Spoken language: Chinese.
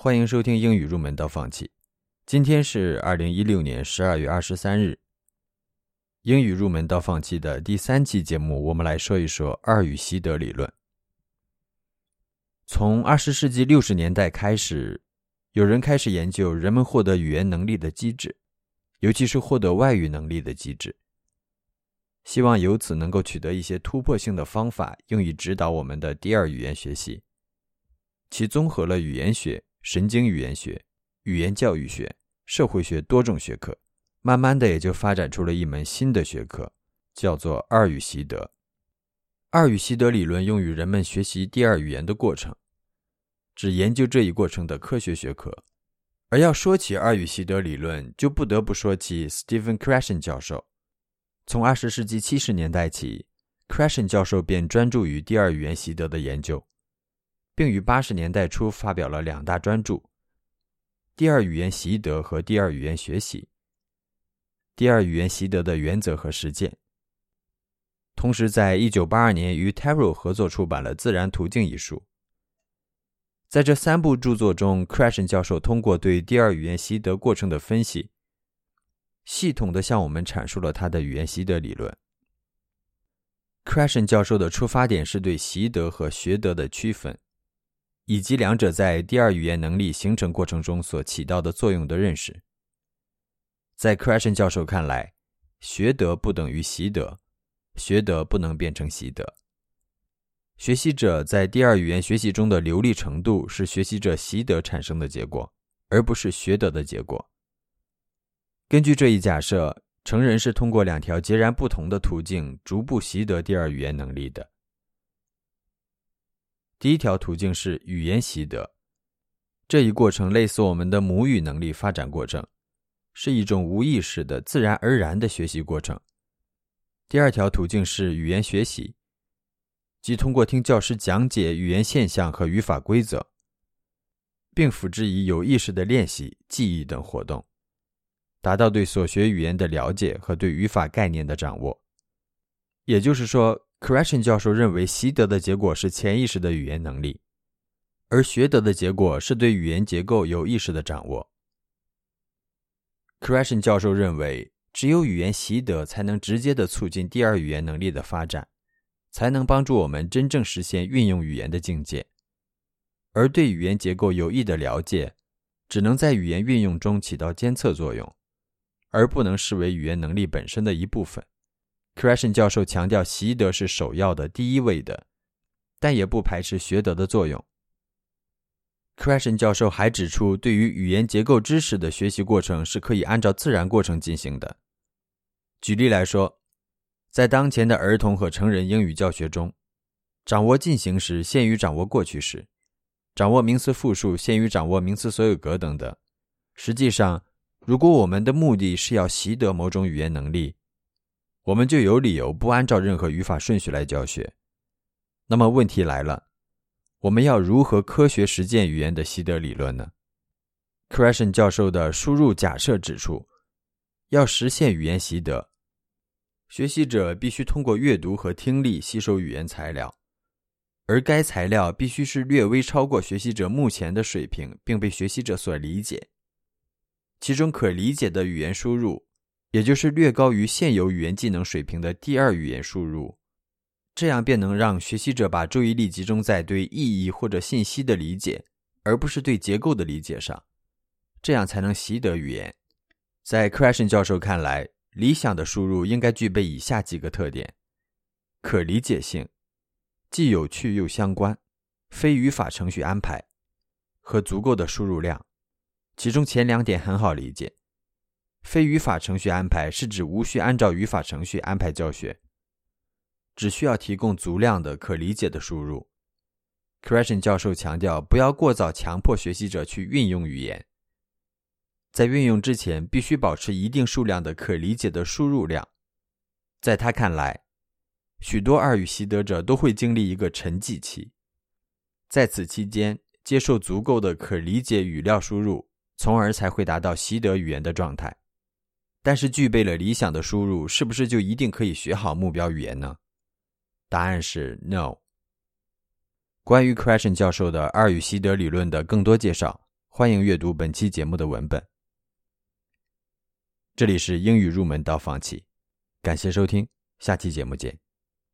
欢迎收听英语入门到放弃。今天是二零一六年十二月二十三日。英语入门到放弃的第三期节目，我们来说一说二语习得理论。从二十世纪六十年代开始，有人开始研究人们获得语言能力的机制，尤其是获得外语能力的机制，希望由此能够取得一些突破性的方法，用以指导我们的第二语言学习。其综合了语言学。神经语言学、语言教育学、社会学多种学科，慢慢的也就发展出了一门新的学科，叫做二语习得。二语习得理论用于人们学习第二语言的过程，指研究这一过程的科学学科。而要说起二语习得理论，就不得不说起 Stephen Krashen 教授。从二十世纪七十年代起，Krashen 教授便专注于第二语言习得的研究。并于八十年代初发表了两大专著：《第二语言习得》和《第二语言学习》。第二语言习得的原则和实践。同时，在一九八二年与 Terrell 合作出版了《自然途径》一书。在这三部著作中，Krashen 教授通过对第二语言习得过程的分析，系统的向我们阐述了他的语言习得理论。Krashen 教授的出发点是对习得和学得的区分。以及两者在第二语言能力形成过程中所起到的作用的认识。在 Crashen 教授看来，学得不等于习得，学得不能变成习得。学习者在第二语言学习中的流利程度是学习者习得产生的结果，而不是学得的结果。根据这一假设，成人是通过两条截然不同的途径逐步习得第二语言能力的。第一条途径是语言习得，这一过程类似我们的母语能力发展过程，是一种无意识的、自然而然的学习过程。第二条途径是语言学习，即通过听教师讲解语言现象和语法规则，并辅之以有意识的练习、记忆等活动，达到对所学语言的了解和对语法概念的掌握。也就是说。Krashen 教授认为，习得的结果是潜意识的语言能力，而学得的结果是对语言结构有意识的掌握。Krashen 教授认为，只有语言习得才能直接的促进第二语言能力的发展，才能帮助我们真正实现运用语言的境界。而对语言结构有益的了解，只能在语言运用中起到监测作用，而不能视为语言能力本身的一部分。Crashen 教授强调，习得是首要的、第一位的，但也不排斥学得的作用。Crashen 教授还指出，对于语言结构知识的学习过程是可以按照自然过程进行的。举例来说，在当前的儿童和成人英语教学中，掌握进行时限于掌握过去时，掌握名词复数限于掌握名词所有格等等。实际上，如果我们的目的是要习得某种语言能力，我们就有理由不按照任何语法顺序来教学。那么问题来了，我们要如何科学实践语言的习得理论呢？Krashen 教授的输入假设指出，要实现语言习得，学习者必须通过阅读和听力吸收语言材料，而该材料必须是略微超过学习者目前的水平，并被学习者所理解。其中可理解的语言输入。也就是略高于现有语言技能水平的第二语言输入，这样便能让学习者把注意力集中在对意义或者信息的理解，而不是对结构的理解上，这样才能习得语言。在 Crashen 教授看来，理想的输入应该具备以下几个特点：可理解性，既有趣又相关，非语法程序安排，和足够的输入量。其中前两点很好理解。非语法程序安排是指无需按照语法程序安排教学，只需要提供足量的可理解的输入。Krashen 教授强调，不要过早强迫学习者去运用语言，在运用之前必须保持一定数量的可理解的输入量。在他看来，许多二语习得者都会经历一个沉寂期，在此期间接受足够的可理解语料输入，从而才会达到习得语言的状态。但是具备了理想的输入，是不是就一定可以学好目标语言呢？答案是 no。关于 Crashen 教授的二语习得理论的更多介绍，欢迎阅读本期节目的文本。这里是英语入门到放弃，感谢收听，下期节目见。